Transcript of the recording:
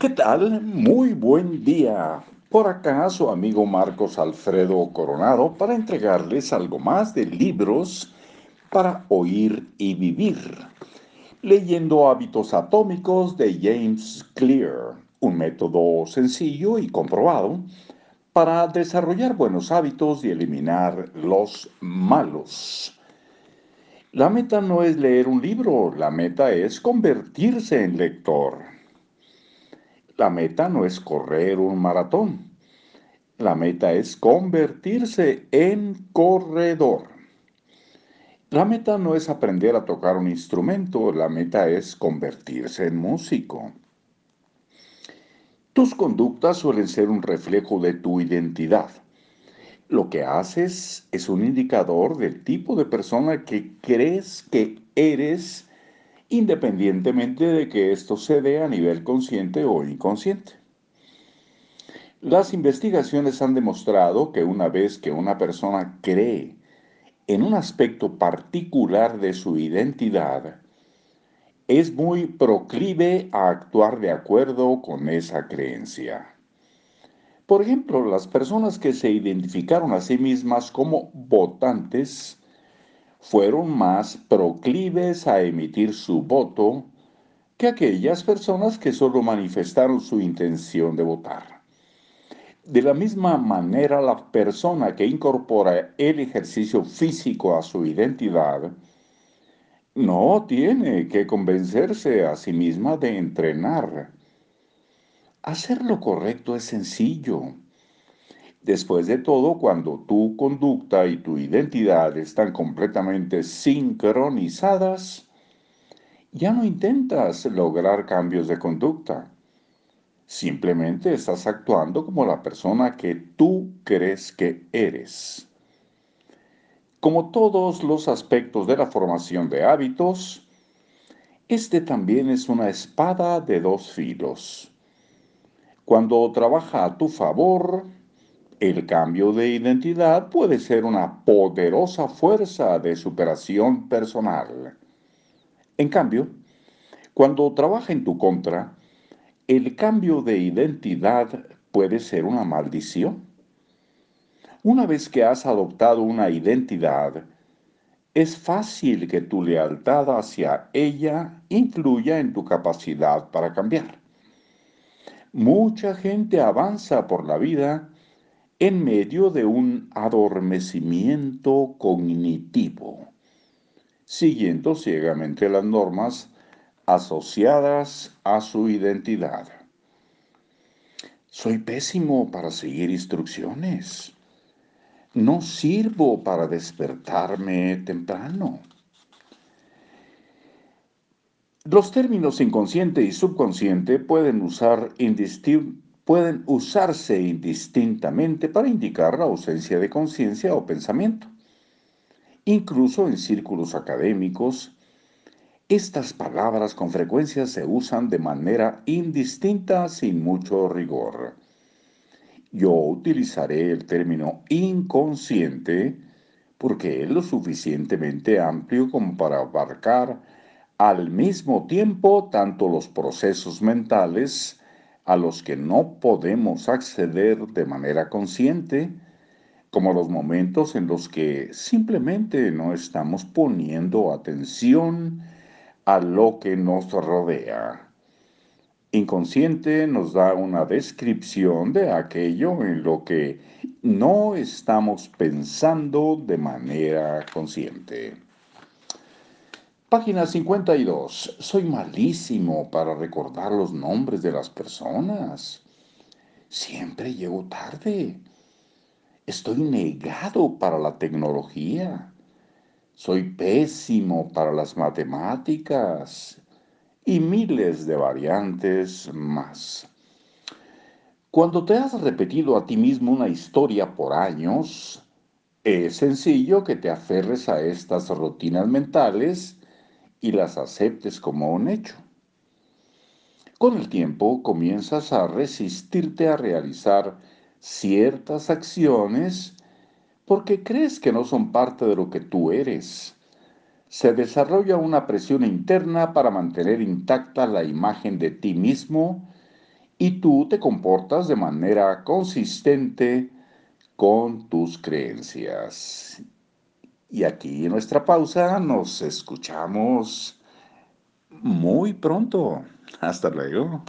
¿Qué tal? Muy buen día. Por acá su amigo Marcos Alfredo Coronado para entregarles algo más de libros para oír y vivir. Leyendo Hábitos Atómicos de James Clear, un método sencillo y comprobado para desarrollar buenos hábitos y eliminar los malos. La meta no es leer un libro, la meta es convertirse en lector. La meta no es correr un maratón. La meta es convertirse en corredor. La meta no es aprender a tocar un instrumento, la meta es convertirse en músico. Tus conductas suelen ser un reflejo de tu identidad. Lo que haces es un indicador del tipo de persona que crees que eres independientemente de que esto se dé a nivel consciente o inconsciente. Las investigaciones han demostrado que una vez que una persona cree en un aspecto particular de su identidad, es muy proclive a actuar de acuerdo con esa creencia. Por ejemplo, las personas que se identificaron a sí mismas como votantes fueron más proclives a emitir su voto que aquellas personas que solo manifestaron su intención de votar. De la misma manera, la persona que incorpora el ejercicio físico a su identidad no tiene que convencerse a sí misma de entrenar. Hacer lo correcto es sencillo. Después de todo, cuando tu conducta y tu identidad están completamente sincronizadas, ya no intentas lograr cambios de conducta. Simplemente estás actuando como la persona que tú crees que eres. Como todos los aspectos de la formación de hábitos, este también es una espada de dos filos. Cuando trabaja a tu favor, el cambio de identidad puede ser una poderosa fuerza de superación personal. En cambio, cuando trabaja en tu contra, el cambio de identidad puede ser una maldición. Una vez que has adoptado una identidad, es fácil que tu lealtad hacia ella influya en tu capacidad para cambiar. Mucha gente avanza por la vida en medio de un adormecimiento cognitivo, siguiendo ciegamente las normas asociadas a su identidad. Soy pésimo para seguir instrucciones. No sirvo para despertarme temprano. Los términos inconsciente y subconsciente pueden usar indistintamente pueden usarse indistintamente para indicar la ausencia de conciencia o pensamiento. Incluso en círculos académicos, estas palabras con frecuencia se usan de manera indistinta sin mucho rigor. Yo utilizaré el término inconsciente porque es lo suficientemente amplio como para abarcar al mismo tiempo tanto los procesos mentales a los que no podemos acceder de manera consciente, como los momentos en los que simplemente no estamos poniendo atención a lo que nos rodea. Inconsciente nos da una descripción de aquello en lo que no estamos pensando de manera consciente. Página 52. Soy malísimo para recordar los nombres de las personas. Siempre llego tarde. Estoy negado para la tecnología. Soy pésimo para las matemáticas y miles de variantes más. Cuando te has repetido a ti mismo una historia por años, es sencillo que te aferres a estas rutinas mentales y las aceptes como un hecho. Con el tiempo comienzas a resistirte a realizar ciertas acciones porque crees que no son parte de lo que tú eres. Se desarrolla una presión interna para mantener intacta la imagen de ti mismo y tú te comportas de manera consistente con tus creencias. Y aquí en nuestra pausa nos escuchamos muy pronto. Hasta luego.